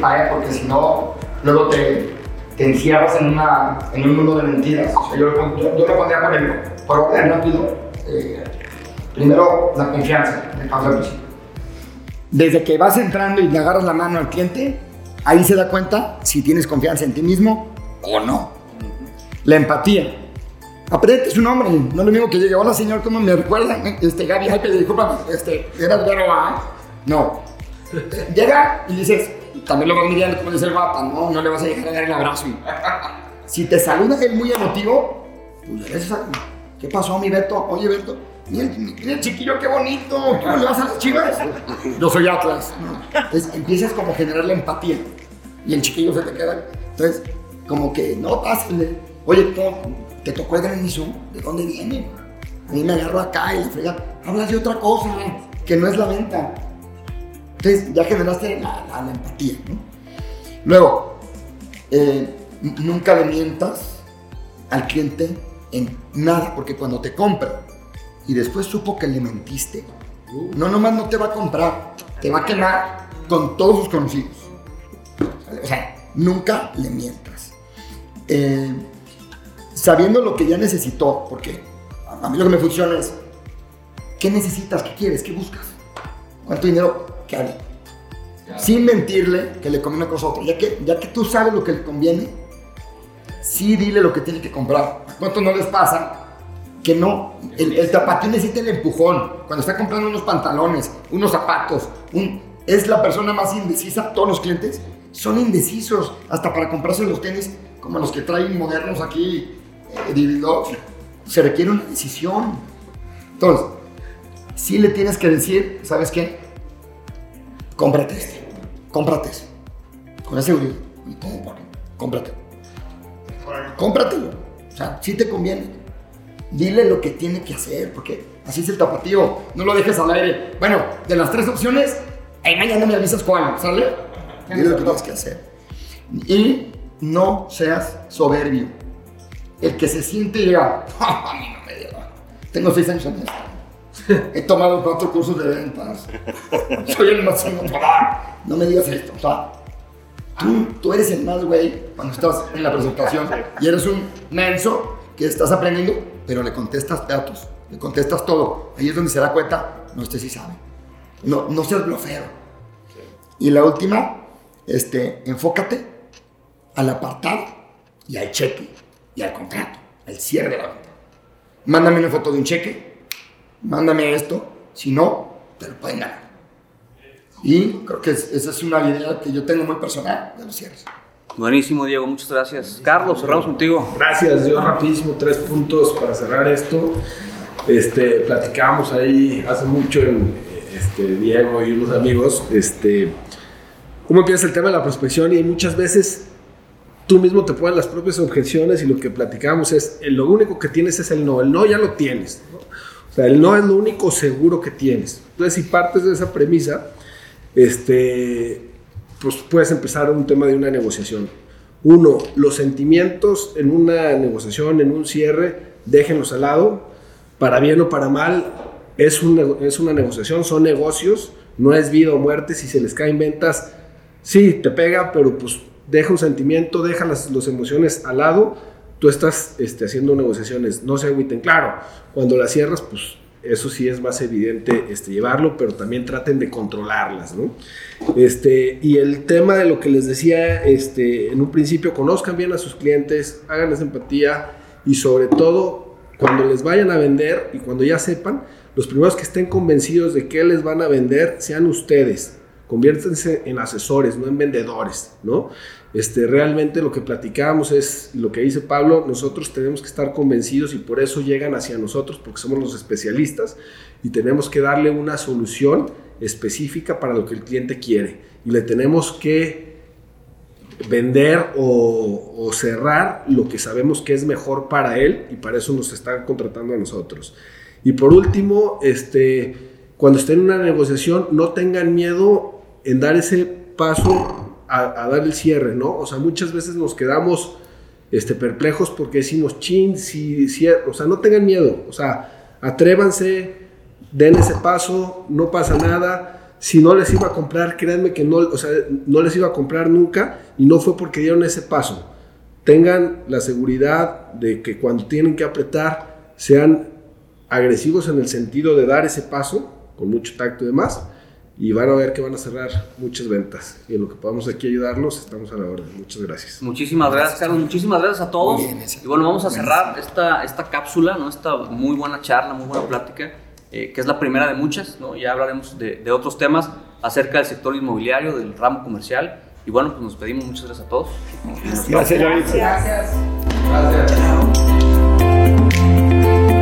pague porque si no, luego te, te encierras en, una, en un mundo de mentiras. O sea, yo, yo, yo me pondría por, el, por orden rápido. Eh, primero, la confianza, paso. Desde que vas entrando y le agarras la mano al cliente, ahí se da cuenta si tienes confianza en ti mismo o no. La empatía. Aprende su nombre, no es lo mismo que llegue, hola señor, ¿cómo me recuerdan? Este, Gaby, ay, disculpa, este, ¿eras Vero A? No. Llega y dices, también lo vas midiendo como dice el guapa, no, no le vas a dejar a dar el abrazo. Si te saluda él muy emotivo, pues le a, ¿qué pasó mi Beto? Oye Beto, mira, mira el chiquillo, qué bonito, ¿cómo le vas a las chivas? Yo soy Atlas. Entonces empiezas como a generar la empatía y el chiquillo se te queda. Entonces, como que, no, pásale. Oye, te tocó el granizo, ¿de dónde viene? A mí me agarro acá y la frega, hablas de otra cosa, que no es la venta. Entonces ya generaste la, empatía, ¿no? Luego, eh, nunca le mientas al cliente en nada, porque cuando te compra y después supo que le mentiste, no nomás no te va a comprar, te va a quemar con todos sus conocidos. O sea, nunca le mientas. Eh, sabiendo lo que ya necesitó, porque a mí lo que me funciona es, ¿qué necesitas? ¿Qué quieres? ¿Qué buscas? ¿Cuánto dinero? Sin mentirle que le conviene una cosa a otra. Ya que, ya que tú sabes lo que le conviene, sí dile lo que tiene que comprar. ¿A no les pasa? Que no, el, el tapatín necesita el empujón. Cuando está comprando unos pantalones, unos zapatos, un, es la persona más indecisa. Todos los clientes son indecisos, hasta para comprarse los tenis como los que traen modernos aquí se requiere una decisión. Entonces, si le tienes que decir, ¿sabes qué? Cómprate este, cómprate ese. Con esa seguridad. Cómprate. Cómpratelo. O sea, si te conviene. Dile lo que tiene que hacer, porque así es el tapatío. No lo dejes al aire. Bueno, de las tres opciones, ahí mañana me avisas cuál, ¿sale? Dile lo que tienes que hacer. Y no seas soberbio. El que se siente y diga, a mí no me dio. Tengo seis años en esto. He tomado cuatro cursos de ventas. Soy el máximo. No me digas esto. O sea, tú, tú eres el más güey cuando estás en la presentación y eres un menso que estás aprendiendo, pero le contestas datos, le contestas todo. Ahí es donde se da cuenta, no, este sí sabe. No, no seas blofero. Y la última, este, enfócate al apartado y al cheque y al contrato, al cierre de la venta. Mándame una foto de un cheque, mándame esto, si no, te lo pueden ganar. Y creo que esa es una idea que yo tengo muy personal de los cierres. Buenísimo, Diego, muchas gracias. Carlos, cerramos contigo. Gracias, yo rapidísimo, tres puntos para cerrar esto. Este, platicamos ahí hace mucho en, este, Diego y unos amigos, este, cómo empieza el tema de la prospección y muchas veces tú mismo te pones las propias objeciones y lo que platicamos es, lo único que tienes es el no, el no ya lo tienes. Sea, el no es lo único seguro que tienes. Entonces, si partes de esa premisa, este, pues puedes empezar un tema de una negociación. Uno, los sentimientos en una negociación, en un cierre, déjenlos al lado, para bien o para mal, es, un, es una negociación, son negocios, no es vida o muerte, si se les caen ventas, sí, te pega, pero pues deja un sentimiento, deja las, emociones al lado, tú estás este, haciendo negociaciones, no se agüiten. Claro, cuando las cierras, pues eso sí es más evidente este, llevarlo, pero también traten de controlarlas, ¿no? Este, y el tema de lo que les decía este, en un principio, conozcan bien a sus clientes, háganles empatía y sobre todo cuando les vayan a vender y cuando ya sepan, los primeros que estén convencidos de que les van a vender sean ustedes. Conviértanse en asesores, no en vendedores, ¿no? Este, realmente lo que platicábamos es lo que dice Pablo, nosotros tenemos que estar convencidos y por eso llegan hacia nosotros, porque somos los especialistas y tenemos que darle una solución específica para lo que el cliente quiere. Y le tenemos que vender o, o cerrar lo que sabemos que es mejor para él y para eso nos están contratando a nosotros. Y por último, este, cuando estén en una negociación, no tengan miedo en dar ese paso a, dar el cierre, ¿no? O sea, muchas veces nos quedamos este, perplejos porque decimos, chin, si, si, o sea, no tengan miedo, o sea, atrévanse, den ese paso, no pasa nada. si no les iba a comprar, créanme que no, o sea, no les iba a comprar nunca y no fue porque dieron ese paso. Tengan la seguridad de que cuando tienen que apretar sean agresivos en el sentido de dar ese paso con mucho tacto y demás y van a ver que van a cerrar muchas ventas. Y en lo que podamos aquí ayudarlos, estamos a la orden. Muchas gracias. Muchísimas gracias, Carlos. Muchísimas gracias a todos. y bueno, vamos a cerrar esta, esta cápsula, ¿no? esta muy buena charla, muy buena plática, eh, que es la primera de muchas. ¿no? Ya hablaremos de, de, otros temas acerca del sector inmobiliario, del ramo comercial. Y bueno, pues nos pedimos. Muchas gracias a todos. Gracias, gracias. Gracias. gracias.